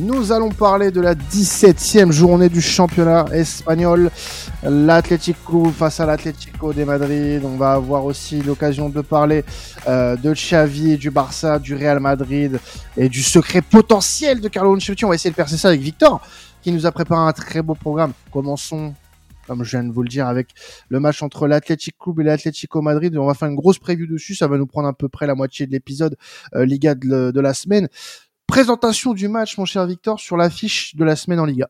Nous allons parler de la 17e journée du championnat espagnol. L'Atlético face à l'Atlético de Madrid. On va avoir aussi l'occasion de parler euh, de Xavi, du Barça, du Real Madrid et du secret potentiel de Carlo Ancelotti. On va essayer de percer ça avec Victor qui nous a préparé un très beau programme. Commençons comme je viens de vous le dire, avec le match entre l'Athletic Club et l'Atlético Madrid. On va faire une grosse preview dessus. Ça va nous prendre à peu près la moitié de l'épisode euh, Liga de, de, la semaine. Présentation du match, mon cher Victor, sur l'affiche de la semaine en Liga.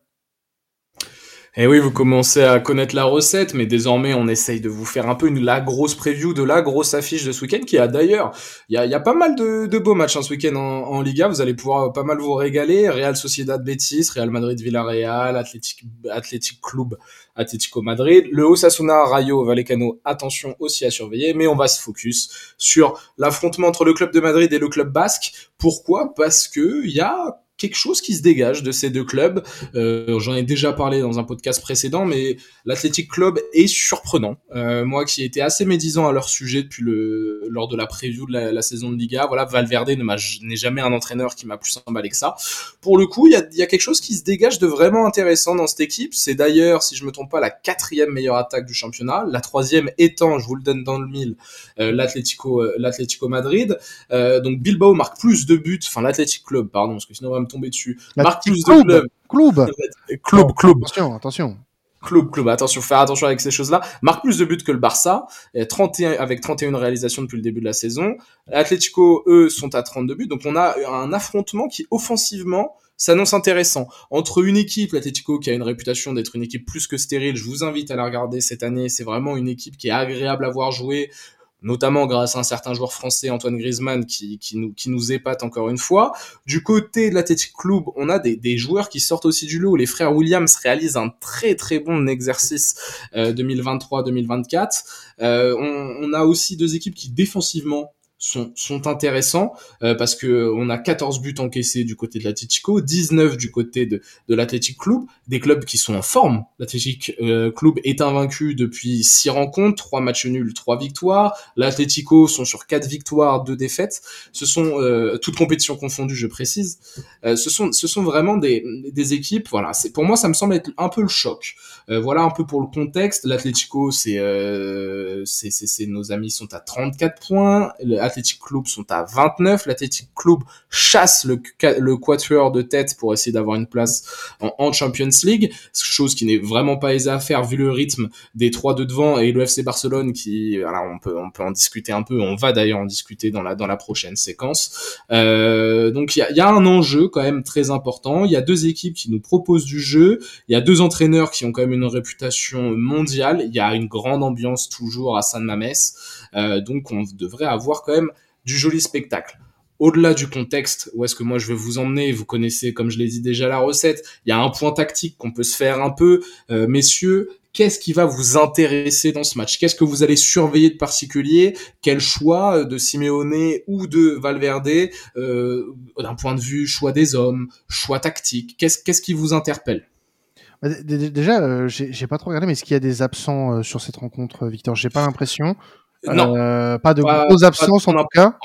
Et eh oui, vous commencez à connaître la recette, mais désormais on essaye de vous faire un peu une, la grosse preview de la grosse affiche de ce week-end, qui a d'ailleurs, il y a, y a, pas mal de, de beaux matchs hein, ce week-end en, en, Liga, vous allez pouvoir pas mal vous régaler, Real Sociedad Betis, Real Madrid Villarreal, Athletic, Athletic Club Atlético Madrid, le Osasuna Rayo Vallecano, attention aussi à surveiller, mais on va se focus sur l'affrontement entre le club de Madrid et le club basque. Pourquoi? Parce que il y a quelque chose qui se dégage de ces deux clubs. Euh, J'en ai déjà parlé dans un podcast précédent, mais l'Athletic Club est surprenant. Euh, moi qui ai été assez médisant à leur sujet depuis le lors de la preview de la, saison de Liga, voilà, Valverde n'est jamais un entraîneur qui m'a plus emballé que ça. Pour le coup, il y a, y a, quelque chose qui se dégage de vraiment intéressant dans cette équipe. C'est d'ailleurs, si je me trompe pas, la quatrième meilleure attaque du championnat. La troisième étant, je vous le donne dans le mille, euh, l'Atlético euh, l'Atlético Madrid. Euh, donc Bilbao marque plus de buts, enfin l'Athletic Club, pardon, parce que sinon tomber dessus. De club. Club. Club, club. Attention, attention. Club, club, attention, faire attention avec ces choses-là. Marque plus de buts que le Barça, 31, avec 31 réalisations depuis le début de la saison. Atlético, eux, sont à 32 buts. Donc on a un affrontement qui, offensivement, s'annonce intéressant. Entre une équipe, l'Atlético, qui a une réputation d'être une équipe plus que stérile, je vous invite à la regarder cette année. C'est vraiment une équipe qui est agréable à voir jouer notamment grâce à un certain joueur français, Antoine Griezmann, qui, qui, nous, qui nous épate encore une fois. Du côté de l'Athletic Club, on a des, des, joueurs qui sortent aussi du lot. Les frères Williams réalisent un très très bon exercice euh, 2023-2024. Euh, on, on, a aussi deux équipes qui défensivement sont, sont intéressants euh, parce que on a 14 buts encaissés du côté de l'Atletico, 19 du côté de, de l'Athletic Club, des clubs qui sont en forme. L'Athletic euh, Club est invaincu depuis 6 rencontres, 3 matchs nuls, 3 victoires. L'Atletico sont sur 4 victoires, 2 défaites. Ce sont euh, toutes compétitions confondues, je précise. Euh, ce sont ce sont vraiment des, des équipes voilà, c'est pour moi ça me semble être un peu le choc. Euh, voilà un peu pour le contexte, l'Atletico c'est c'est nos amis sont à 34 points, l'Athletic Club sont à 29. L'Athletic Club chasse le, quatuor de tête pour essayer d'avoir une place en, Champions League, chose qui n'est vraiment pas aisée à faire vu le rythme des trois de devant et le FC Barcelone qui, alors on peut on peut en discuter un peu, on va d'ailleurs en discuter dans la dans la prochaine séquence. Euh, donc il y a, y a un enjeu quand même très important. Il y a deux équipes qui nous proposent du jeu. Il y a deux entraîneurs qui ont quand même une réputation mondiale. Il y a une grande ambiance toujours à San Mames. Euh, donc on devrait avoir quand même du joli spectacle. Au-delà du contexte, où est-ce que moi je vais vous emmener, vous connaissez comme je l'ai dit déjà la recette, il y a un point tactique qu'on peut se faire un peu. Euh, messieurs, qu'est-ce qui va vous intéresser dans ce match? Qu'est-ce que vous allez surveiller de particulier? Quel choix de Simeone ou de Valverde euh, d'un point de vue choix des hommes, choix tactique? Qu'est-ce qui vous interpelle? Déjà, euh, j'ai pas trop regardé, mais est-ce qu'il y a des absents sur cette rencontre, Victor? J'ai pas l'impression. Non. Euh, pas de pas, grosses absences en tout cas.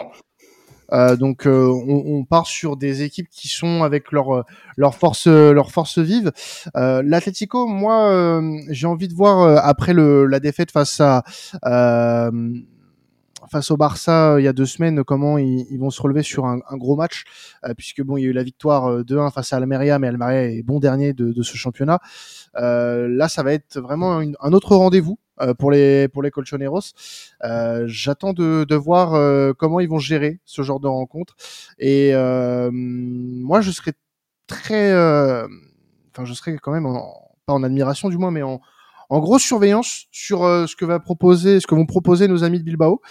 Euh, donc euh, on, on, part sur des équipes qui sont avec leur leur force leur force vive. Euh, L'Atlético, moi, j'ai envie de voir après le, la défaite face à face au Barça il y a deux semaines comment ils, ils vont se relever sur un, un gros match puisque bon il y a eu la victoire 2-1 face à Almeria mais Almeria est bon dernier de, de ce championnat. là ça va être vraiment une, un autre rendez-vous euh, pour les pour les Colchoneros. Euh, J'attends de, de voir euh, comment ils vont gérer ce genre de rencontre. Et euh, moi, je serais très, euh, enfin, je serais quand même en, pas en admiration du moins, mais en en grosse surveillance sur ce que va proposer, ce que vont proposer nos amis de Bilbao,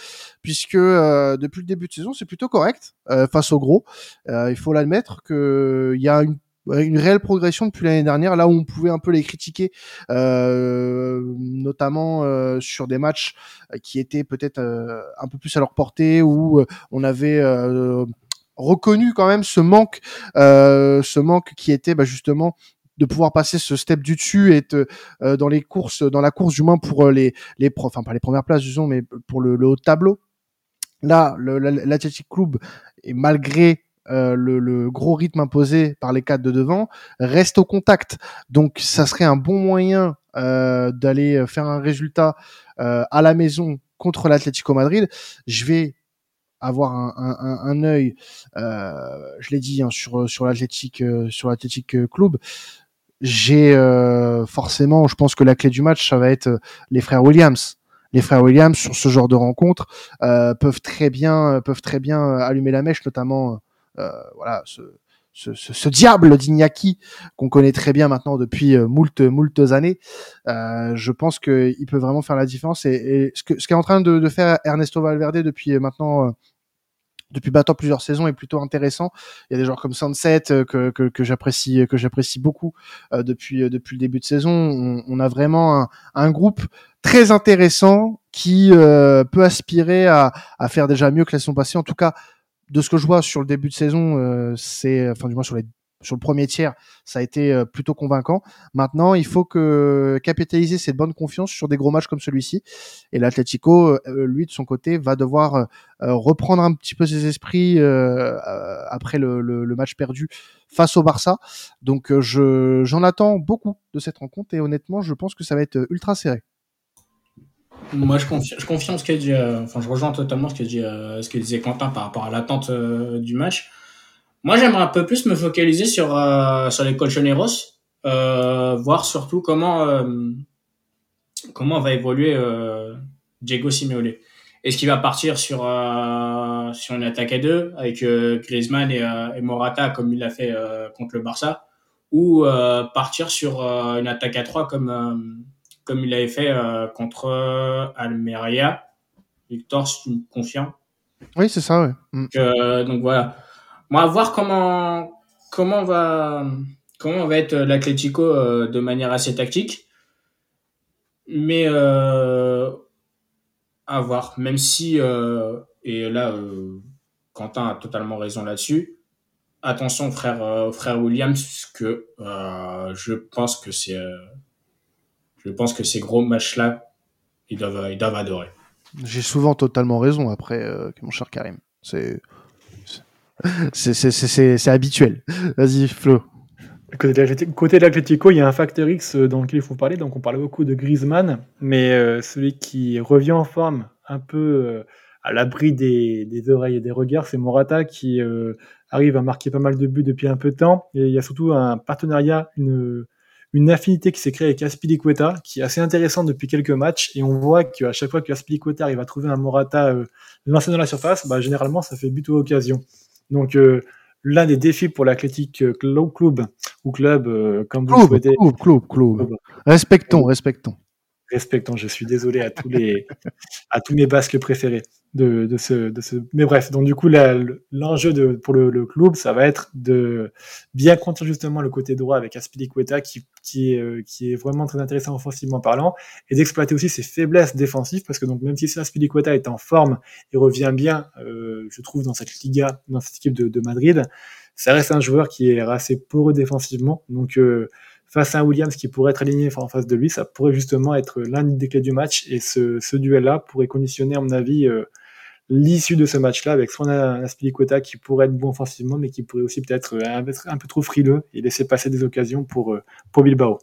puisque depuis le début de saison, c'est plutôt correct face au gros. il faut l'admettre qu'il y a une une réelle progression depuis l'année dernière, là où on pouvait un peu les critiquer, euh, notamment euh, sur des matchs qui étaient peut-être euh, un peu plus à leur portée, où euh, on avait euh, reconnu quand même ce manque, ce manque qui était bah, justement de pouvoir passer ce step du dessus et être dans les courses, dans la course du moins pour les les enfin pas les premières places disons, mais pour le, le haut tableau. Là, l'Athletic Club, et malgré le, le, gros rythme imposé par les quatre de devant, reste au contact. Donc ça serait un bon moyen d'aller faire un résultat à la maison contre l'Atlético Madrid. Je vais avoir un, un, œil, euh, je l'ai dit, hein, sur sur euh, sur l'Athletic euh, Club. J'ai euh, forcément, je pense que la clé du match, ça va être les frères Williams. Les frères Williams sur ce genre de rencontre peuvent très bien peuvent très bien allumer la mèche, notamment voilà ce, ce, ce, ce, diable d'Ignaki qu'on connaît très bien maintenant depuis moult moult années. Euh, je pense qu'il peut vraiment faire la différence et, et ce que ce qu'est en train de, de, faire Ernesto Valverde depuis maintenant depuis maintenant plusieurs saisons est plutôt intéressant. Il y a des joueurs comme Sunset euh, que, que, que j'apprécie que j'apprécie beaucoup euh, depuis euh, depuis le début de saison. On, on a vraiment un, un, groupe très intéressant qui euh, peut aspirer à, à, faire déjà mieux que la saison passée. En tout cas, de ce que je vois sur le début de saison, c'est enfin du moins sur les sur le premier tiers, ça a été euh, plutôt convaincant. Maintenant, il faut que capitaliser cette bonne confiance sur des gros matchs comme celui-ci. Et l'Atlético, euh, lui, de son côté, va devoir euh, reprendre un petit peu ses esprits après le, le, match perdu face au Barça. Donc, je, j'en attends beaucoup de cette rencontre et honnêtement, je pense que ça va être ultra serré. Moi, je, confirme, je confirme ce qu'a dit, enfin, je rejoins totalement ce que, dit, ce que disait Quentin par rapport à l'attente du match. Moi, j'aimerais un peu plus me focaliser sur, euh, sur les colchoneros, euh, voir surtout comment, euh, comment va évoluer euh, Diego Simeone. Est-ce qu'il va partir sur, euh, sur une attaque à deux avec Griezmann et, et, Morata comme il l'a fait contre le Barça? Ou partir sur une attaque à trois comme, comme il l'avait fait contre Almeria Victor, si tu me confirmes Oui, c'est ça, ouais. Mm. donc voilà moi, à voir comment comment va comment va être l'Atlético euh, de manière assez tactique, mais euh, à voir. Même si euh, et là, euh, Quentin a totalement raison là-dessus. Attention, frère euh, frère Williams, que je pense que c'est je pense que ces gros matchs-là, ils doivent ils doivent adorer. J'ai souvent totalement raison après, mon cher Karim. C'est c'est habituel. Vas-y, Flo. Côté de l'Atletico, il y a un facteur X euh, dans lequel il faut parler. Donc, on parle beaucoup de Griezmann, mais euh, celui qui revient en forme, un peu euh, à l'abri des, des, oreilles et des regards, c'est Morata qui euh, arrive à marquer pas mal de buts depuis un peu de temps. Et il y a surtout un partenariat, une, une affinité qui s'est créée avec Aspilicueta, qui est assez intéressant depuis quelques matchs. Et on voit qu'à chaque fois que Aspilicueta arrive à trouver un Morata lancé dans la surface, bah, généralement, ça fait but ou occasion. Donc, euh, l'un des défis pour l'Athletic Club, club ou club, euh, comme vous le souhaitez. Club, club, club. Respectons, respectons. Respectons, je suis désolé à tous les, à tous mes basques préférés de, de, ce, de ce. Mais bref, donc du coup, l'enjeu pour le, le, club, ça va être de bien contenir justement le côté droit avec Aspilicueta qui, qui, est, euh, qui est vraiment très intéressant offensivement parlant et d'exploiter aussi ses faiblesses défensives parce que donc même si Aspilicueta est en forme et revient bien, euh, je trouve, dans cette Liga, dans cette équipe de, de Madrid, ça reste un joueur qui est assez poreux défensivement. Donc, euh, face à un Williams qui pourrait être aligné en face de lui, ça pourrait justement être l'un des clés du match. Et ce, ce duel-là pourrait conditionner, à mon avis, euh, l'issue de ce match-là avec soit un qui pourrait être bon offensivement, mais qui pourrait aussi peut-être euh, être un peu trop frileux et laisser passer des occasions pour, euh, pour Bilbao.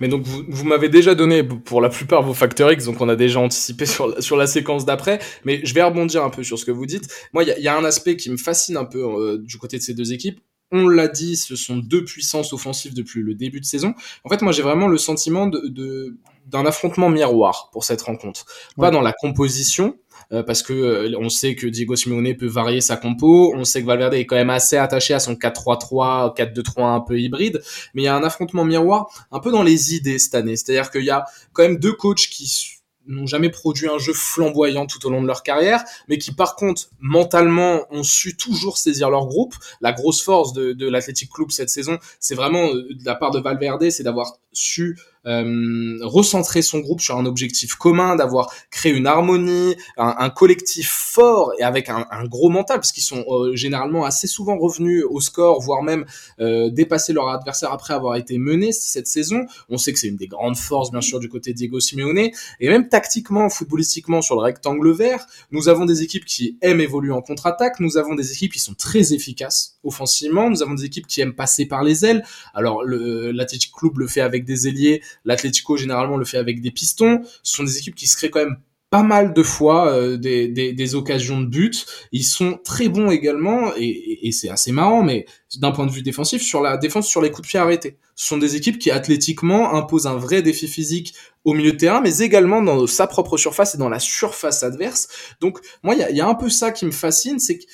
Mais donc vous, vous m'avez déjà donné pour la plupart vos facteurs X, donc on a déjà anticipé sur la, sur la séquence d'après. Mais je vais rebondir un peu sur ce que vous dites. Moi, il y a, un aspect qui me fascine un peu euh, du côté de ces deux équipes. On l'a dit, ce sont deux puissances offensives depuis le début de saison. En fait, moi, j'ai vraiment le sentiment de d'un affrontement miroir pour cette rencontre. Pas dans la composition, euh, parce que euh, on sait que Diego Simeone peut varier sa compo, on sait que Valverde est quand même assez attaché à son 4-3-3, 4-2-3 un peu hybride, mais il y a un affrontement miroir un peu dans les idées cette année. C'est-à-dire qu'il y a quand même deux coachs qui n'ont jamais produit un jeu flamboyant tout au long de leur carrière, mais qui par contre mentalement ont su toujours saisir leur groupe. La grosse force de, de l'Athletic Club cette saison, c'est vraiment euh, de la part de Valverde, c'est d'avoir su euh, recentrer son groupe sur un objectif commun, d'avoir créé une harmonie, un, collectif fort et avec un, un gros mental, parce qu'ils sont euh, généralement assez souvent revenus au score, voire même euh, dépasser leur adversaire après avoir été menés cette saison. On sait que c'est une des grandes forces, bien sûr, du côté Diego Simeone, et même tactiquement, footballistiquement, sur le rectangle vert, nous avons des équipes qui aiment évoluer en contre-attaque, nous avons des équipes qui sont très efficaces offensivement, nous avons des équipes qui aiment passer par les ailes. Alors l'Athletic Club le fait avec des ailiers, l'Atlético généralement le fait avec des pistons. Ce sont des équipes qui se créent quand même pas mal de fois euh, des, occasions de but. Ils sont très bons également, et, et, c'est assez marrant, mais d'un point de vue défensif, sur la défense sur les coups de pied arrêtés. Ce sont des équipes qui athlétiquement imposent un vrai défi physique au milieu de terrain, mais également dans sa propre surface et dans la surface adverse. Donc moi, il y a, y a, un peu ça qui me fascine, c'est que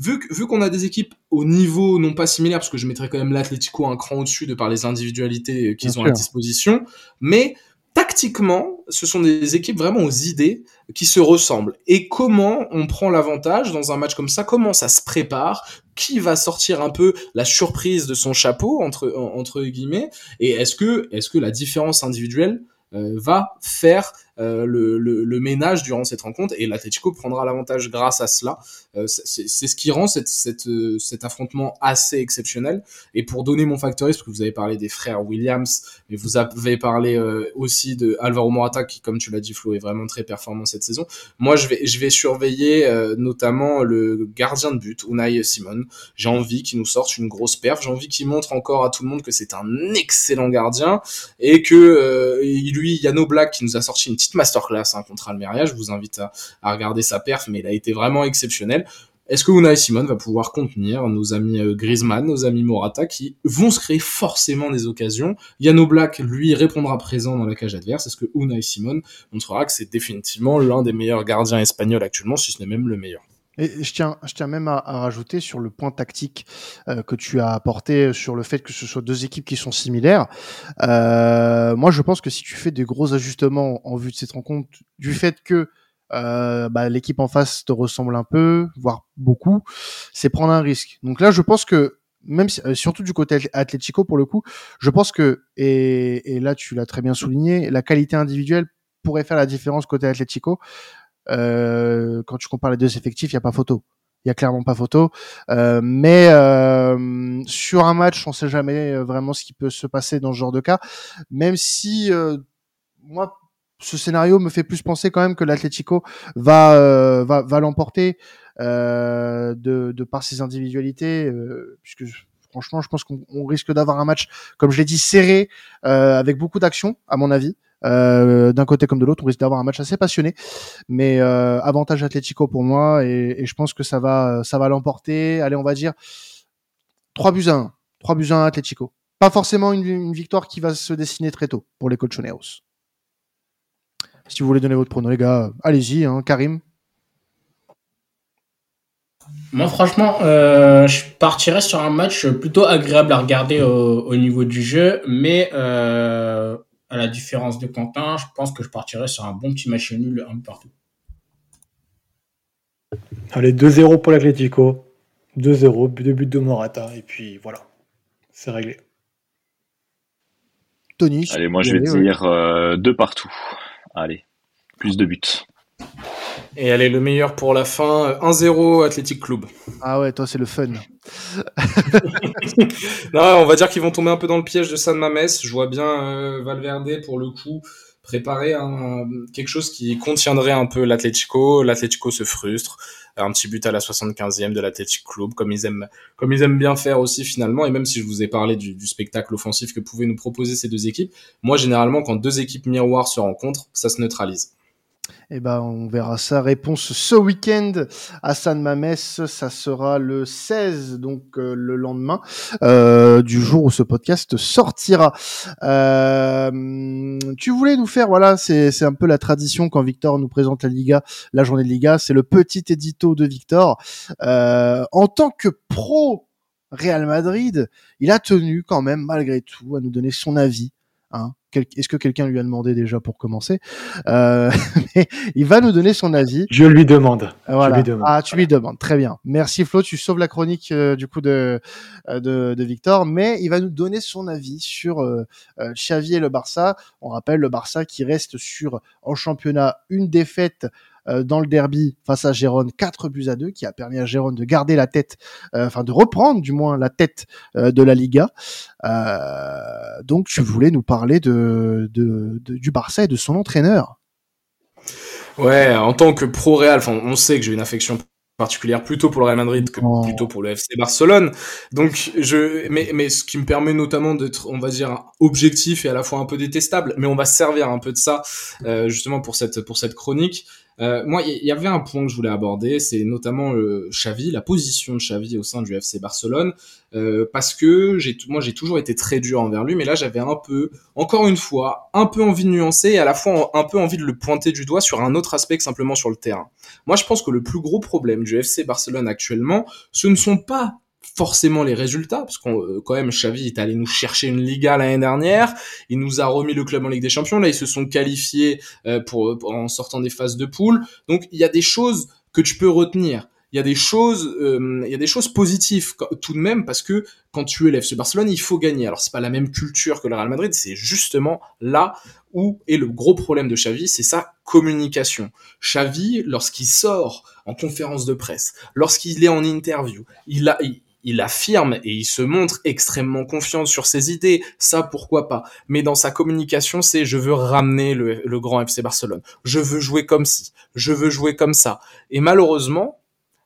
vu, vu qu'on a des équipes au niveau non pas similaire, parce que je mettrais quand même l'Atlético un cran au-dessus de par les individualités qu'ils ont à disposition, mais tactiquement, ce sont des équipes vraiment aux idées qui se ressemblent. Et comment on prend l'avantage dans un match comme ça? Comment ça se prépare? Qui va sortir un peu la surprise de son chapeau entre entre guillemets? Et est-ce que est-ce que la différence individuelle euh, va faire euh, le, ménage durant cette rencontre et l'Atletico prendra l'avantage grâce à cela. Euh, c'est ce qui rend cette, euh, cet affrontement assez exceptionnel. Et pour donner mon factoriste, parce que vous avez parlé des frères Williams, mais vous avez parlé aussi de Alvaro Morata qui, comme tu l'as dit Flo, est vraiment très performant cette saison. Moi, je vais, je vais surveiller notamment le gardien de but, Unai Simon. J'ai envie qu'il nous sorte une grosse perf. J'ai envie qu'il montre encore à tout le monde que c'est un excellent gardien et que lui, Yano Black, qui nous a sorti une petite masterclass hein, contre Almeria. Je vous invite à, regarder sa perf, mais il a été vraiment exceptionnel. Est-ce que Unai Simon va pouvoir contenir nos amis euh, Griezmann, nos amis Morata, qui vont se créer forcément des occasions? Yano Black, lui, répondra présent dans la cage adverse. Est-ce que Unai Simon montrera que c'est définitivement l'un des meilleurs gardiens espagnols actuellement, si ce n'est même le meilleur? Et je tiens, je tiens même à, rajouter sur le point tactique euh, que tu as apporté sur le fait que ce soit deux équipes qui sont similaires. Euh, moi, je pense que si tu fais des gros ajustements en vue de cette rencontre, du fait que euh, bah, l'équipe en face te ressemble un peu, voire beaucoup, c'est prendre un risque. Donc là, je pense que même si, surtout du côté Atlético pour le coup, je pense que et, et là tu l'as très bien souligné, la qualité individuelle pourrait faire la différence côté Atlético. Euh, quand tu compares les deux effectifs, il y a pas photo. Il y a clairement pas photo. Euh, mais euh, sur un match, on sait jamais euh, vraiment ce qui peut se passer dans ce genre de cas. Même si euh, moi, ce scénario me fait plus penser quand même que l'Atlético va, euh, va, va l'emporter de, de par ses individualités, puisque franchement, je pense qu'on risque d'avoir un match, comme je l'ai dit, serré, avec beaucoup d'action, à mon avis. Euh, d'un côté comme de l'autre, on risque d'avoir un match assez passionné, mais euh, avantage Atlético pour moi et, je pense que ça va, ça va l'emporter. Allez, on va dire 3 buts à 1, 3 buts à 1 Atlético. Pas forcément une, victoire qui va se dessiner très tôt pour les Colchoneros. Si vous voulez donner votre prono, les gars, allez-y, hein, Karim. Moi, franchement, euh, je partirais sur un match plutôt agréable à regarder au, au niveau du jeu, mais à la différence de Quentin, je pense que je partirais sur un bon petit match nul un peu partout. Allez, 2-0 pour l'Atletico. 2-0, deux buts de Morata, et puis voilà, c'est réglé. Tony Allez, moi je vais dire euh, deux partout. Allez, plus de buts. Et allez, le meilleur pour la fin, 1-0 Athletic Club. Ah ouais, toi c'est le fun. non, on va dire qu'ils vont tomber un peu dans le piège de San Mames. Je vois bien euh, Valverde pour le coup préparer un, quelque chose qui contiendrait un peu l'Atletico. L'Atletico se frustre. Un petit but à la 75e de l'Athletic Club, comme ils aiment, comme ils aiment bien faire aussi finalement. Et même si je vous ai parlé du, du spectacle offensif que pouvaient nous proposer ces deux équipes, moi généralement quand deux équipes miroirs se rencontrent, ça se neutralise. Eh ben, on verra sa réponse ce week-end à San Mames. Ça sera le 16, donc euh, le lendemain euh, du jour où ce podcast sortira. Euh, tu voulais nous faire, voilà, c'est un peu la tradition quand Victor nous présente la Liga, la journée de Liga, c'est le petit édito de Victor. Euh, en tant que pro Real Madrid, il a tenu quand même malgré tout à nous donner son avis hein, est-ce que quelqu'un lui a demandé déjà pour commencer? Euh, mais il va nous donner son avis. Je lui demande. Voilà. Je lui demande. Ah, tu lui demandes. Très bien. Merci Flo, tu sauves la chronique euh, du coup de, euh, de, de Victor, mais il va nous donner son avis sur euh, euh, Xavi et le Barça. On rappelle le Barça qui reste sur en championnat une défaite dans le derby face à Gérone, 4 buts à 2, qui a permis à Gérone de garder la tête, euh, enfin de reprendre du moins la tête euh, de la Liga. Euh, donc tu voulais nous parler de, de, de- du Barça et de son entraîneur. Ouais, en tant que pro Real, on sait que j'ai une affection particulière plutôt pour le Real Madrid que Oh. plutôt pour le FC Barcelone. Donc je mais mais ce qui me permet notamment d'être on va dire objectif et à la fois un peu détestable, mais on va se servir un peu de ça euh, justement pour cette pour cette chronique. Euh, moi, il y, avait un point que je voulais aborder, c'est notamment euh, Xavi, la position de Xavi au sein du FC Barcelone, euh, parce que j'ai moi j'ai toujours été très dur envers lui, mais là j'avais un peu, encore une fois, un peu envie de nuancer et à la fois un peu envie de le pointer du doigt sur un autre aspect que simplement sur le terrain. Moi, je pense que le plus gros problème du FC Barcelone actuellement, ce ne sont pas forcément les résultats, parce qu'on euh, quand même Xavi est allé nous chercher une Liga l'année dernière, il nous a remis le club en Ligue des Champions, là ils se sont qualifiés euh, pour, pour- en sortant des phases de poule, donc il y a des choses que tu peux retenir. Il y a des choses, euh, il y a des choses positives tout de même parce que quand tu es l'FC Barcelone, il faut gagner. Alors c'est pas la même culture que le Real Madrid, c'est justement là où est le gros problème de Xavi, c'est sa communication. Xavi, lorsqu'il sort en conférence de presse, lorsqu'il est en interview, il a, il, il affirme et il se montre extrêmement confiant sur ses idées, ça pourquoi pas? Mais dans sa communication, c'est je veux ramener le, grand FC Barcelone, je veux jouer comme ci, je veux jouer comme ça. Et malheureusement,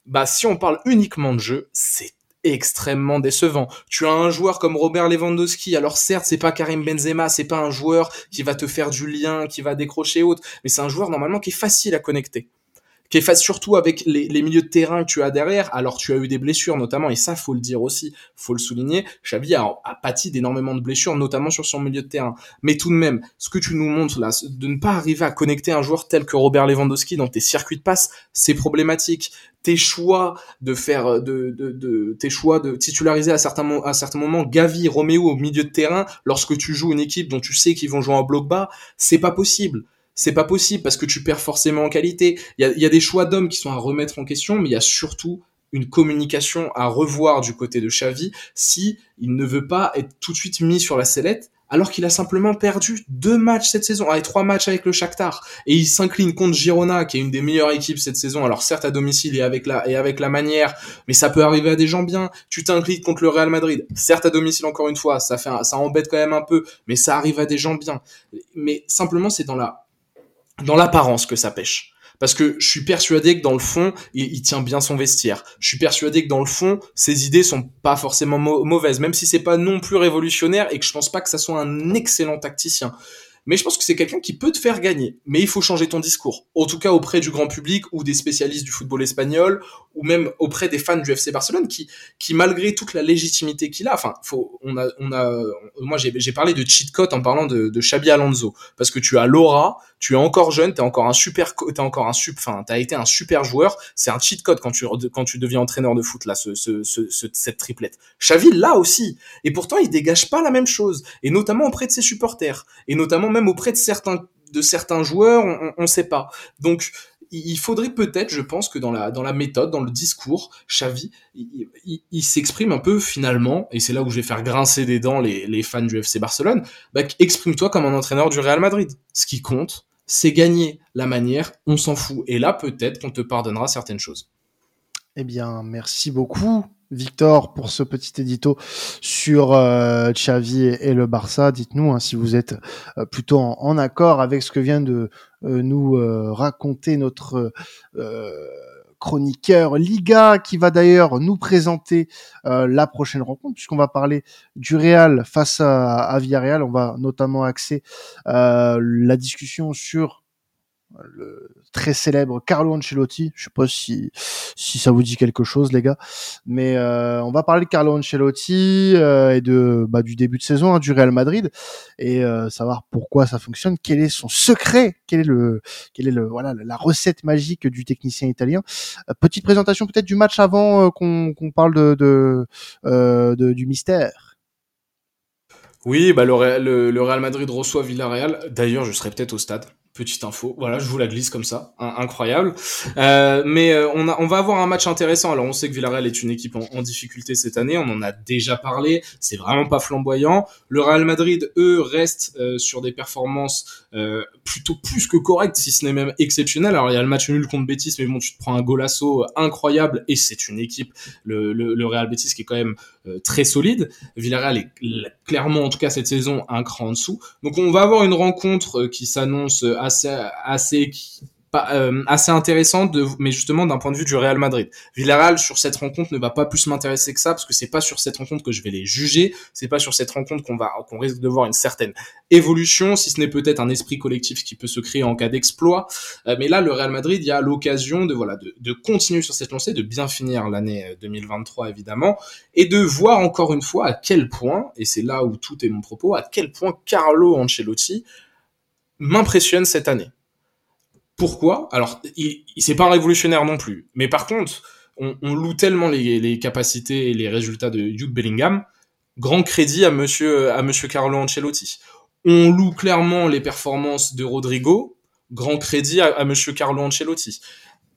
bah si on parle uniquement de jeu, c'est extrêmement décevant. Tu as un joueur comme Robert Lewandowski, alors certes, c'est pas Karim Benzema, c'est pas un joueur qui va te faire du lien, qui va décrocher haute, mais c'est un joueur normalement qui est facile à connecter qui est face surtout avec les, les milieux de terrain que tu as derrière. Alors tu as eu des blessures notamment, et ça faut le dire aussi, faut le souligner. Xavi a, a pâti d'énormément de blessures, notamment sur son milieu de terrain. Mais tout de même, ce que tu nous montres là, de ne pas arriver à connecter un joueur tel que Robert Lewandowski dans tes circuits de passe, c'est problématique. Tes choix de faire, de, de, de tes choix de titulariser à certains, à certains moments Gavi, Roméo au milieu de terrain, lorsque tu joues une équipe dont tu sais qu'ils vont jouer en bloc bas, c'est pas possible c'est pas possible parce que tu perds forcément en qualité. Il y a, y a des choix d'hommes qui sont à remettre en question, mais il y a surtout une communication à revoir du côté de Xavi si il ne veut pas être tout de suite mis sur la sellette alors qu'il a simplement perdu deux matchs cette saison, ah, et trois matchs avec le Shakhtar, et il s'incline contre Girona, qui est une des meilleures équipes cette saison, alors certes à domicile et avec la, et avec la manière, mais ça peut arriver à des gens bien, tu t'inclines contre le Real Madrid, certes à domicile encore une fois, ça fait ça embête quand même un peu, mais ça arrive à des gens bien, mais simplement c'est dans la, dans l'apparence que ça pêche. Parce que je suis persuadé que dans le fond, il, tient bien son vestiaire. Je suis persuadé que dans le fond, ses idées sont pas forcément mau- mauvaises, même si c'est pas non plus révolutionnaire et que je pense pas que ça soit un excellent tacticien. Mais je pense que c'est quelqu'un qui peut te faire gagner. Mais il faut changer ton discours. En tout cas auprès du grand public ou des spécialistes du football espagnol ou même auprès des fans du FC Barcelone qui, qui malgré toute la légitimité qu'il a, enfin, faut, on a, on a, moi j'ai parlé de cheat code en parlant de, de Xabi Alonso parce que tu as l'aura, tu es encore jeune, t'es encore un super, t'es encore un sup, enfin, t'as été un super joueur. C'est un cheat code quand tu quand tu deviens entraîneur de foot là, ce, ce, ce, ce- cette triplette. Xavi là aussi, et pourtant il dégage pas la même chose, et notamment auprès de ses supporters, et notamment même auprès de certains de certains joueurs, on, on sait pas. Donc il faudrait peut-être, je pense, que dans la, dans la méthode, dans le discours, Xavi, il, il- il s'exprime un peu finalement, et c'est là où je vais faire grincer des dents les, les fans du FC Barcelone, bah, exprime-toi comme un entraîneur du Real Madrid. Ce qui compte, c'est gagner. La manière, on s'en fout. Et là, peut-être qu'on te pardonnera certaines choses. Eh bien, merci beaucoup, Victor, pour ce petit édito sur euh, et, le Barça. Dites-nous hein, si vous êtes euh, plutôt en, accord avec ce que vient de euh, nous euh, raconter notre chroniqueur Liga, qui va d'ailleurs nous présenter euh, la prochaine rencontre, puisqu'on va parler du Real face à, à Villarreal. On va notamment axer euh, la discussion sur le très célèbre Carlo Ancelotti. Je sais pas si si ça vous dit quelque chose, les gars, mais euh, on va parler de Carlo Ancelotti euh, et de bah, du début de saison hein, du Real Madrid et euh, savoir pourquoi ça fonctionne, quel est son secret, quel est le quel est le voilà la recette magique du technicien italien. Euh, petite présentation peut-être du match avant euh, qu'on qu'on parle de, de, euh, de du mystère. Oui, bah le, le, le Real Madrid reçoit Villarreal. D'ailleurs, je serai peut-être au stade. Petite info, voilà, je vous la glisse comme ça, incroyable. Euh, mais euh, on, a, on va avoir un match intéressant. Alors on sait que Villarreal est une équipe en, en difficulté cette année, on en a déjà parlé. C'est vraiment pas flamboyant. Le Real Madrid, eux, restent euh, sur des performances euh, plutôt plus que correctes, si ce n'est même exceptionnelles. Alors il y a le match nul contre Betis, mais bon, tu te prends un golasso incroyable et c'est une équipe, le, le, le, Real Betis, qui est quand même euh, très solide. Villarreal est clairement, en tout cas cette saison, un cran en dessous. Donc on va avoir une rencontre qui s'annonce assez assez pas, euh, mais justement d'un point de vue du Real Madrid. Villarreal sur cette rencontre ne va pas plus m'intéresser que ça parce que c'est pas sur cette rencontre que je vais les juger, c'est pas sur cette rencontre qu'on va qu'on risque de voir une certaine évolution, si ce n'est peut-être un esprit collectif qui peut se créer en cas d'exploit. Euh, mais là, le Real Madrid, il y a l'occasion de voilà de, de continuer sur cette lancée, de bien finir l'année 2023 évidemment, et de voir encore une fois à quel point, et c'est là où tout est mon propos, à quel point Carlo Ancelotti m'impressionne cette année. Pourquoi? Alors, il, il c'est pas un révolutionnaire non plus, mais par contre, on, loue tellement les, les, capacités et les résultats de Jude Bellingham, grand crédit à Monsieur à Monsieur Carlo Ancelotti. On loue clairement les performances de Rodrigo, grand crédit à, à Monsieur Carlo Ancelotti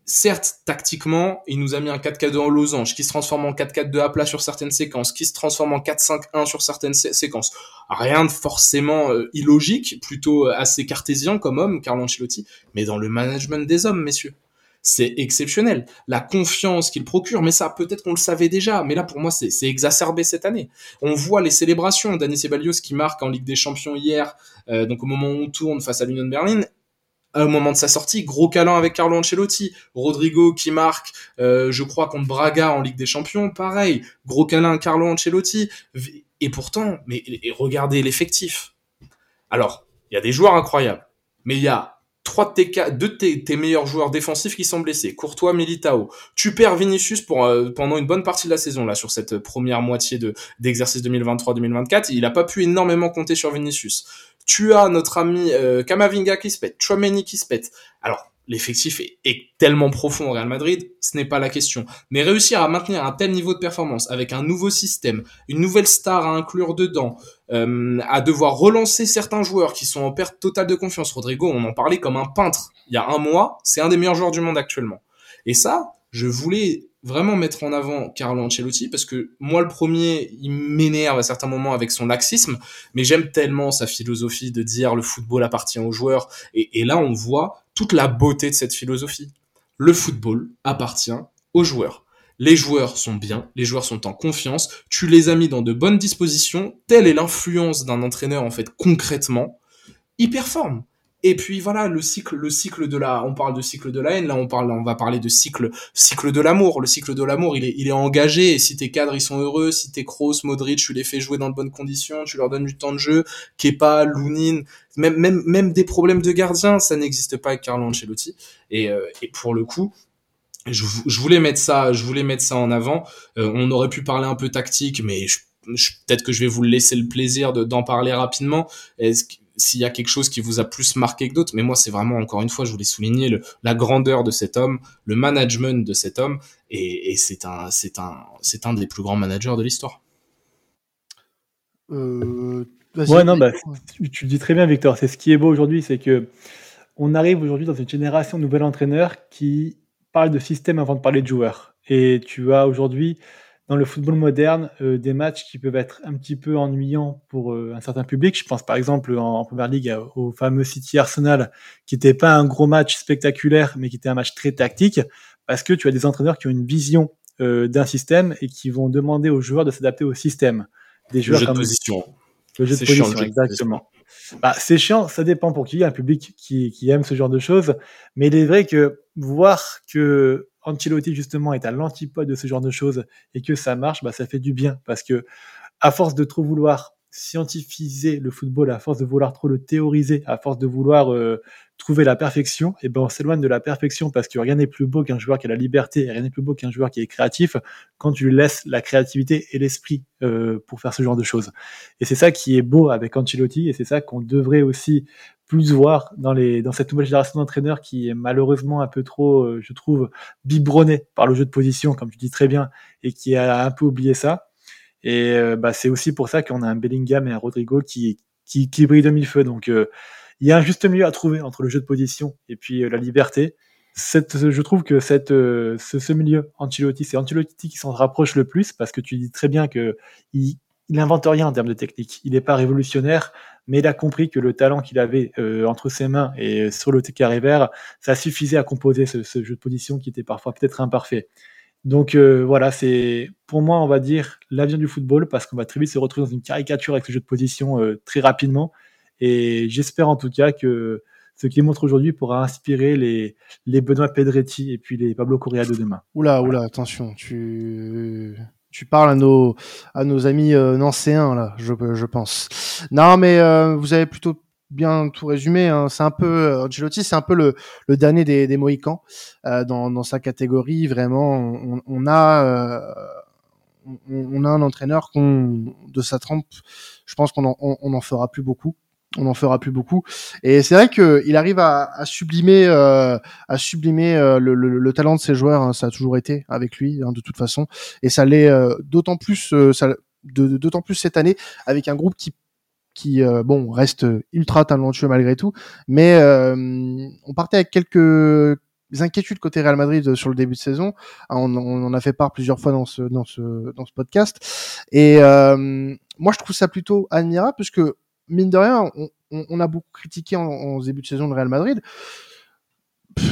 certes, tactiquement, il nous a mis un 4-4-2 en losange, qui se transforme en 4-4-2 à plat sur certaines séquences, qui se transforme en 4-5-1 sur certaines sé séquences. Rien de forcément euh, illogique, plutôt assez cartésien comme homme, Carlo Ancelotti, mais dans le management des hommes, messieurs. C'est exceptionnel. La confiance qu'il procure, mais ça, peut-être qu'on le savait déjà, mais là, pour moi, c'est exacerbé cette année. On voit les célébrations d'Anis Ceballos qui marque en Ligue des Champions hier, euh, donc au moment où on tourne face à l'Union de Berlin, au moment de sa sortie, gros câlin avec Carlo Ancelotti, Rodrigo qui marque, euh, je crois contre Braga en Ligue des Champions, pareil, gros câlin Carlo Ancelotti, et pourtant, mais regardez l'effectif. Alors, il y a des joueurs incroyables, mais il y a trois de tes, deux de tes, meilleurs joueurs défensifs qui sont blessés, Courtois, Militao. Tu perds Vinicius pour euh, pendant une bonne partie de la saison là sur cette première moitié de d'exercice 2023-2024. Il a pas pu énormément compter sur Vinicius. Tu as notre ami euh, Kamavinga qui se pète, Chouameni qui se pète. Alors l'effectif est, est, tellement profond au Real Madrid, ce n'est pas la question. Mais réussir à maintenir un tel niveau de performance avec un nouveau système, une nouvelle star à inclure dedans, euh, à devoir relancer certains joueurs qui sont en perte totale de confiance. Rodrigo, on en parlait comme un peintre il y a un mois, c'est un des meilleurs joueurs du monde actuellement. Et ça, je voulais vraiment mettre en avant Carlo Ancelotti parce que moi le premier il m'énerve à certains moments avec son laxisme mais j'aime tellement sa philosophie de dire le football appartient aux joueurs. Et, là on voit toute la beauté de cette philosophie. Le football appartient aux joueurs. Les joueurs sont bien les joueurs sont en confiance. Tu les as mis dans de bonnes dispositions. Telle est l'influence d'un entraîneur en fait concrètement. Ils performent et puis voilà, le cycle, le cycle de la, on parle de cycle de la haine, là on parle, on va parler de cycle, cycle de l'amour. Le cycle de l'amour, il est, engagé. Et si tes cadres ils sont heureux, si t'es Kroos, Modric, tu les fais jouer dans de bonnes conditions, tu leur donnes du temps de jeu, Kepa, Lunin, même, même, même des problèmes de gardien, ça n'existe pas avec Carlo Ancelotti. Et, euh, pour le coup, je, voulais mettre ça, je voulais mettre ça en avant. Euh, on aurait pu parler un peu tactique, mais peut-être que je vais vous laisser le plaisir d'en parler rapidement. S'il y a quelque chose qui vous a plus marqué que d'autres, mais moi c'est vraiment encore une fois, je voulais souligner le, la grandeur de cet homme, le management de cet homme, et, et c'est un, c'est un, c'est un des plus grands managers de l'histoire. Euh, ouais, non, bah, tu, tu, le dis très bien, Victor. C'est ce qui est beau aujourd'hui, c'est que on arrive aujourd'hui dans une génération de nouvel entraîneurs qui parlent de système avant de parler de joueurs. Et tu as aujourd'hui dans le football moderne euh, des matchs qui peuvent être un petit peu ennuyants pour euh, un certain public. Je pense par exemple en, en Première Ligue au fameux City Arsenal, qui n'était pas un gros match spectaculaire, mais qui était un match très tactique, parce que tu as des entraîneurs qui ont une vision euh, d'un système et qui vont demander aux joueurs de s'adapter au système. Des joueurs le jeu de position. Le jeu de position, chiant, exactement. Bah, c'est chiant, ça dépend pour qui. Il y a un public qui, qui aime ce genre de choses, mais il est vrai que voir que Ancelotti justement est à l'antipode de ce genre de choses et que ça marche, bah, ça fait du bien parce que à force de trop vouloir scientifiser le football, à force de vouloir trop le théoriser, à force de vouloir euh, trouver la perfection, et eh ben on s'éloigne de la perfection parce que rien n'est plus beau qu'un joueur qui a la liberté, rien n'est plus beau qu'un joueur qui est créatif quand tu lui laisses la créativité et l'esprit euh, pour faire ce genre de choses. Et c'est ça qui est beau avec Ancelotti, et c'est ça qu'on devrait aussi plus voir dans les dans cette nouvelle génération d'entraîneurs qui est malheureusement un peu trop, euh, je trouve, biberonné par le jeu de position, comme tu dis très bien, et qui a un peu oublié ça. Et euh, bah, c'est aussi pour ça qu'on a un Bellingham et un Rodrigo qui, qui, qui brillent de mille feux. Donc euh, il y a un juste milieu à trouver entre le jeu de position et puis euh, la liberté. Cette, je trouve que cette, ce, ce, milieu, Ancelotti, c'est Ancelotti qui s'en rapproche le plus parce que tu dis très bien que il, il invente rien en termes de technique. Il n'est pas révolutionnaire, mais il a compris que le talent qu'il avait euh, entre ses mains et sur le carré vert, ça suffisait à composer ce, ce, jeu de position qui était parfois peut-être imparfait. Donc euh, voilà, c'est pour moi, on va dire, l'avenir du football, parce qu'on va très vite se retrouver dans une caricature avec ce jeu de position euh, très rapidement. Et j'espère en tout cas que ce qu'il montre aujourd'hui pourra inspirer les, les Benoît Pedretti et puis les Pablo Correa de demain. Oula, oula, attention, tu tu parles à nos à nos amis euh, nancéens là, je, je pense. Non, mais euh, vous avez plutôt bien tout résumé. Hein. C'est un peu euh, Angelotti, c'est un peu le, le dernier des, des Mohicans euh, dans, dans sa catégorie. Vraiment, on, on a euh, on, on, a un entraîneur qu'on de sa trempe. Je pense qu'on en, on en fera plus beaucoup on n'en fera plus beaucoup. Et c'est vrai qu'il arrive à, à sublimer, euh, à sublimer euh, le, le, le, talent de ses joueurs. Hein, ça a toujours été avec lui, hein, de toute façon. Et ça l'est euh, d'autant plus, euh, ça, d'autant plus cette année avec un groupe qui qui bon reste ultra talentueux malgré tout, mais on partait avec quelques inquiétudes côté Real Madrid sur le début de saison. On, on en a fait part plusieurs fois dans ce dans ce dans ce podcast. Et moi je trouve ça plutôt admirable puisque mine de rien, on, a beaucoup critiqué en, début de saison le Real Madrid.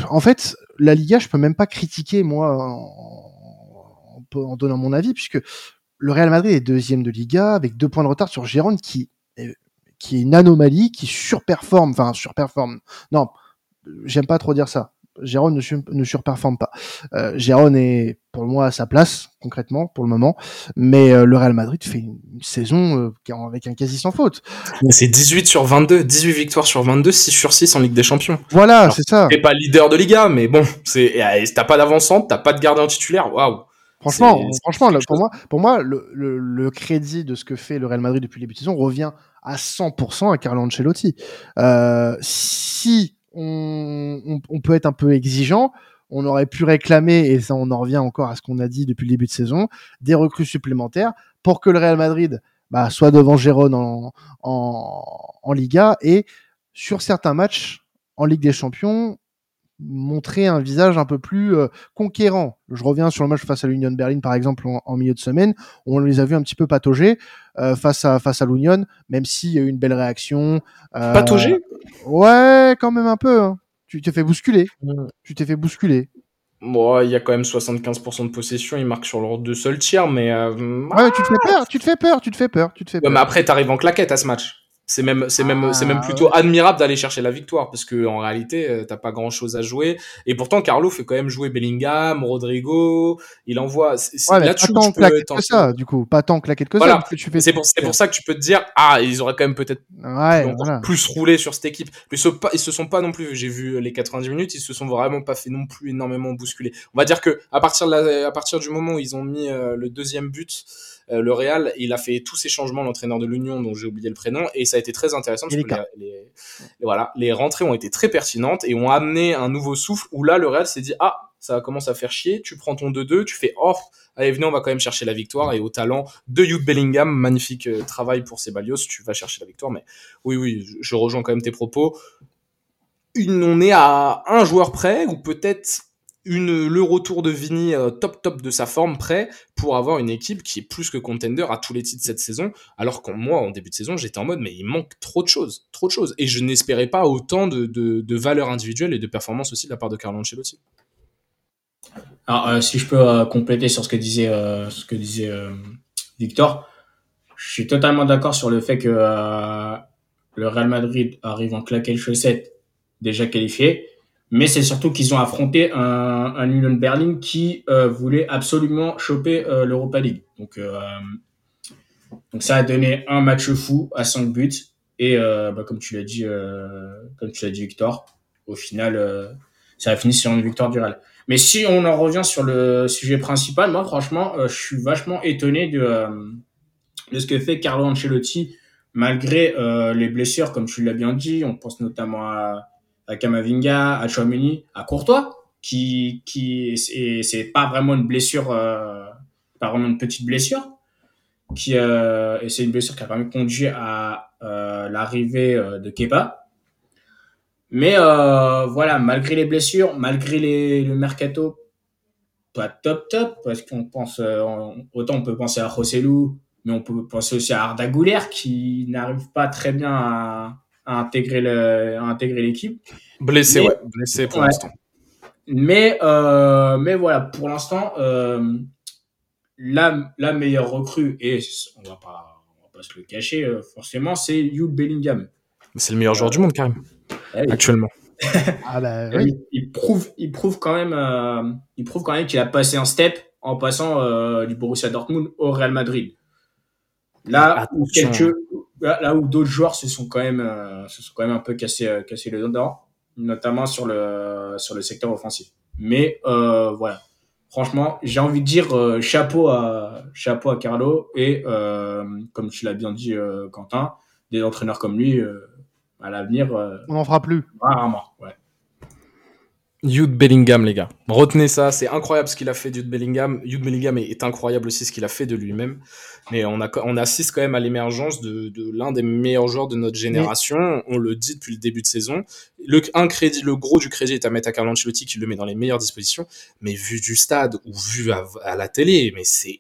en fait, la Liga, je peux même pas critiquer moi en, en, donnant mon avis, puisque le Real Madrid est deuxième de Liga avec deux points de retard sur Gérone, qui qui est une anomalie, qui surperforme, enfin surperforme. Non, j'aime pas trop dire ça. Gérone ne, ne surperforme pas. Euh, Gérone est pour moi à sa place concrètement pour le moment, mais euh, le Real Madrid fait une, une saison euh, avec un quasi sans faute. C'est 18 sur 22, 18 victoires sur 22, 6 sur 6 en Ligue des Champions. Voilà, c'est ça. T'es pas leader de Liga, mais bon, c'est t'as pas d'avancante, t'as pas de gardien titulaire, waouh. Franchement, franchement, là, pour moi, pour moi, le, le, le, crédit de ce que fait le Real Madrid depuis les début de saison revient à 100% à Carlo Ancelotti. Euh, si on, on, on, peut être un peu exigeant. On aurait pu réclamer, et ça on en revient encore à ce qu'on a dit depuis le début de saison, des recrues supplémentaires pour que le Real Madrid bah, soit devant Gérone en, en, en Liga et sur certains matchs en Ligue des Champions, montrer un visage un peu plus euh, conquérant. Je reviens sur le match face à l'Union Berlin par exemple en, en, milieu de semaine, on les a vus un petit peu patauger euh, face à face à l'Union, même s'il y a eu une belle réaction. Euh, patauger? Ouais, quand même un peu. Hein. Tu t'es fait bousculer. Mmh. Tu t'es fait bousculer. Bon, il y a quand même 75% de possession, il marque sur leurs deux seuls tiers, mais. Euh, ouais, tu te fais peur, tu te fais peur, tu te fais peur, tu te fais peur. Ouais, mais après, t'arrives en claquette à ce match. C'est même, c'est même, ah, c'est même plutôt ouais. admirable d'aller chercher la victoire parce que en réalité, t'as pas grand chose à jouer. Et pourtant, Carlo fait quand même jouer Bellingham, Rodrigo. Il envoie. Ouais, là, tu, tant claquette que ça, du coup, pas tant claquette que voilà. ça. C'est pour, c'est pour ça que tu peux te dire, ah, ils auraient quand même peut-être ouais, voilà. plus roulé sur cette équipe. Mais ils, pas, ils se sont pas non plus. J'ai vu les 90 minutes, ils se sont vraiment pas fait non plus énormément bousculer. On va dire que à partir de la, à partir du moment où ils ont mis euh, le deuxième but. Euh, le Real, il a fait tous ces changements, l'entraîneur de l'Union, dont j'ai oublié le prénom, et ça a été très intéressant parce que les, les, voilà, les rentrées ont été très pertinentes et ont amené un nouveau souffle où là, le Real s'est dit, ah, ça commence à faire chier, tu prends ton 2-2, tu fais, oh, allez, venez, on va quand même chercher la victoire, et au talent de Jude Bellingham, magnifique euh, travail pour Ceballos, tu vas chercher la victoire, mais oui, oui, je rejoins quand même tes propos. Une, on est à un joueur près, ou peut-être une, le retour de Vini euh, top top de sa forme prêt pour avoir une équipe qui est plus que contender à tous les titres cette saison. Alors qu'en moi en début de saison j'étais en mode mais il manque trop de choses trop de choses. Et je n'espérais pas autant de, de, de valeur individuelle et de performance aussi de la part de Carlo Ancelotti. Alors euh, si je peux euh, compléter sur ce que disait ce que disait Victor je suis totalement d'accord sur le fait que le Real Madrid arrive en claquet le chaussette déjà qualifié mais c'est surtout qu'ils ont affronté un, un Union Berlin qui euh, voulait absolument choper euh, l'Europa League. Donc, euh, donc ça a donné un match fou à 5 buts et bah, comme tu l'as dit, comme tu l'as dit Victor, au final, ça a fini sur une victoire du Real. Mais si on en revient sur le sujet principal, moi franchement, je suis vachement étonné de, de ce que fait Carlo Ancelotti malgré les blessures, comme tu l'as bien dit. On pense notamment à à Kamavinga, à Chouameni, à Courtois, qui, qui, c'est pas vraiment une blessure, euh, pas vraiment une petite blessure. qui euh, et c'est une blessure qui a quand même conduit à euh, l'arrivée euh, de Kepa. Mais euh, voilà, malgré les blessures, malgré les, le mercato pas top top, parce qu'on pense euh, autant on peut penser à Rossellou, mais on peut penser aussi à Arda Güler qui n'arrive pas très bien à, à intégrer le, à intégrer l'équipe. Blessé, Mais- ouais, blessé pour Ouais. l'instant. Mais, euh, mais voilà, pour l'instant, euh, la, la meilleure recrue, et on va pas, on va pas se le cacher, euh, forcément, c'est Jude Bellingham. C'est le meilleur joueur du monde, Karim, Eh oui. actuellement. Ah bah oui. il, prouve, il prouve quand même, euh, il prouve quand même qu'il a passé un step en passant euh, du Borussia Dortmund au Real Madrid. Là où quelques, là, là où d'autres joueurs se sont quand même, euh, se sont quand même un peu cassés, euh, cassés le dents, notamment sur le, sur le secteur offensif. Mais euh, voilà, franchement, j'ai envie de dire euh, chapeau à, chapeau à Carlo et euh, comme tu l'as bien dit, euh, Quentin, des entraîneurs comme lui, euh, à l'avenir, euh, On n'en fera plus. rarement. Ouais. Jude Bellingham, les gars. Retenez ça, c'est incroyable ce qu'il a fait, Jude Bellingham. Jude Bellingham est, incroyable aussi ce qu'il a fait de lui-même. Mais on, a, on assiste quand même à l'émergence de, l'un des meilleurs joueurs de notre génération. On le dit depuis le début de saison. Le, un crédit, le gros du crédit est à mettre à Carlo Ancelotti qui le met dans les meilleures dispositions. Mais vu du stade ou vu à, la télé, mais c'est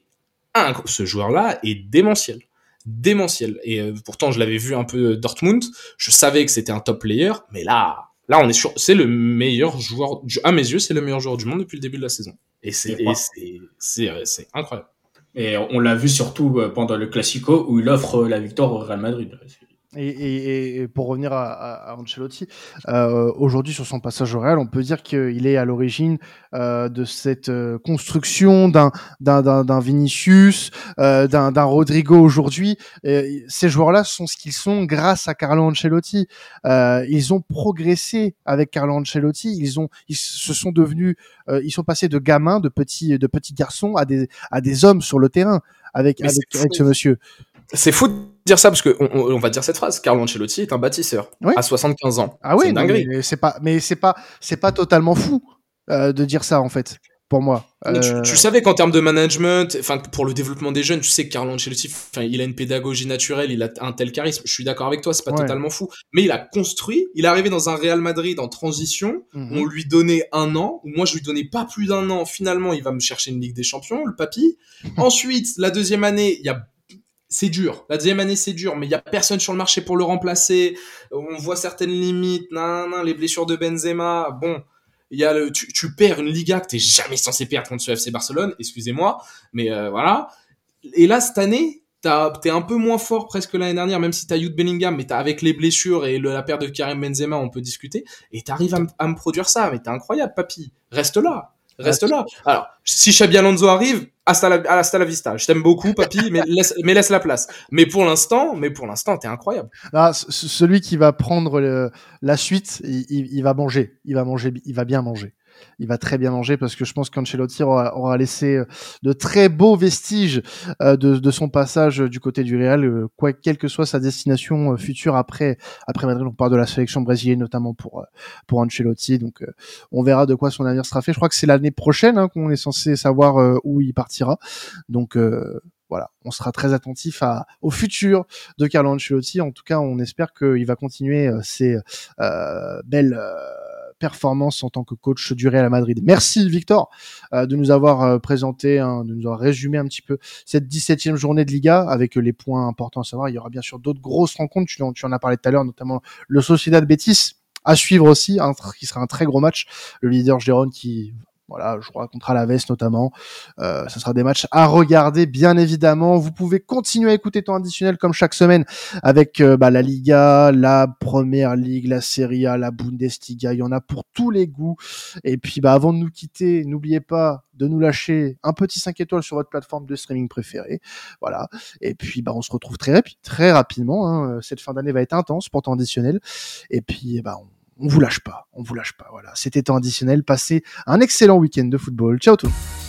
ce joueur-là est démentiel. Démentiel. Et euh, pourtant, je l'avais vu un peu Dortmund. Je savais que c'était un top player, mais là, Là, on est sur, c'est le meilleur joueur, du- à mes yeux, c'est le meilleur joueur du monde depuis le début de la saison. Et c'est, c'est, euh, incroyable. Et on l'a vu surtout euh, pendant le Classico où il offre la victoire au Real Madrid. Et, et- et pour revenir à, à- Ancelotti, euh, aujourd'hui sur son passage au Real, on peut dire qu'il est à l'origine euh, de cette euh, construction d'un d'un d'un- d'un Vinicius, euh, d'un d'un Rodrigo aujourd'hui. Ces joueurs-là sont ce qu'ils sont grâce à Carlo Ancelotti. Euh, ils ont progressé avec Carlo Ancelotti. Ils ont ils se sont devenus, euh, ils sont passés de gamins, de petits de petits garçons à des à des hommes sur le terrain avec avec, ce monsieur. C'est fou de dire ça parce que on, va dire cette phrase. Carlo Ancelotti est un bâtisseur Oui. à 75 ans. Ah oui, c'est pas, mais c'est pas, c'est pas totalement fou euh, de dire ça en fait, pour moi. Tu, Euh, tu savais qu'en termes de management, enfin pour le développement des jeunes, tu sais que Carlo Ancelotti, enfin il a une pédagogie naturelle, il a un tel charisme. Je suis d'accord avec toi, c'est pas Ouais. totalement fou, mais il a construit. Il est arrivé dans un Real Madrid en transition. mhm. On lui donnait un an, ou moi je lui donnais pas plus d'un an. Finalement, il va me chercher une Ligue des Champions, le papy. Ensuite, la deuxième année, il y a c'est dur. La deuxième année, c'est dur, mais il y a personne sur le marché pour le remplacer. On voit certaines limites, nan, nan, les blessures de Benzema. Bon, il y a le, tu, tu perds une Liga que t'es jamais censé perdre contre ce FC Barcelone. Excusez-moi, mais euh, voilà. Et là, cette année, t'es un peu moins fort presque que l'année dernière, même si t'as Jude Bellingham, mais t'as avec les blessures et la perte de Karim Benzema, on peut discuter. Et t'arrives à, à me produire ça, mais t'es incroyable, papy. Reste là. Reste là. Alors, si Xabi Alonso arrive, hasta la, hasta la vista. Je t'aime beaucoup, papy, mais laisse, mais laisse la place. Mais pour l'instant, mais pour l'instant, t'es incroyable. Là, ce- ce- celui qui va prendre le- la suite, il, il- il va manger, il va manger, il va bien manger. Il va très bien manger parce que je pense qu'Ancelotti aura, aura laissé euh, de très beaux vestiges euh, de, de son passage du côté du Real, euh, quoi, quelle que soit sa destination euh, future après après Madrid. On parle de la sélection brésilienne notamment pour euh, pour Ancelotti, donc euh, on verra de quoi son avenir sera fait. Je crois que c'est l'année prochaine hein, qu'on est censé savoir euh, où il partira, donc euh, voilà, on sera très attentif à, au futur de Carlo Ancelotti. En tout cas, on espère qu'il va continuer euh, ses euh, belles euh, performances en tant que coach du Real Madrid. Merci Victor euh, de nous avoir euh, présenté, de nous avoir résumé un petit peu cette 17e journée de Liga avec euh, les points importants à savoir. Il y aura bien sûr d'autres grosses rencontres, tu, en- tu en as parlé tout à l'heure, notamment le Sociedad Betis à suivre aussi, qui sera un très gros match. Le leader Gérone qui voilà, jouera contre Alaves notamment. Euh, ce sera des matchs à regarder, bien évidemment. Vous pouvez continuer à écouter temps additionnel comme chaque semaine avec euh, bah, la Liga, la Première Ligue, la Serie A, la Bundesliga. Il y en a pour tous les goûts. Et puis, bah, avant de nous quitter, n'oubliez pas de nous lâcher un petit 5 étoiles sur votre plateforme de streaming préférée. Voilà. Et puis, bah, on se retrouve très, très rapidement. hein. Cette fin d'année va être intense pour temps additionnel. Et puis, bah, on vous lâche pas. On vous lâche pas. Voilà. C'était temps additionnel. Passez un excellent week-end de football. Ciao tout le monde.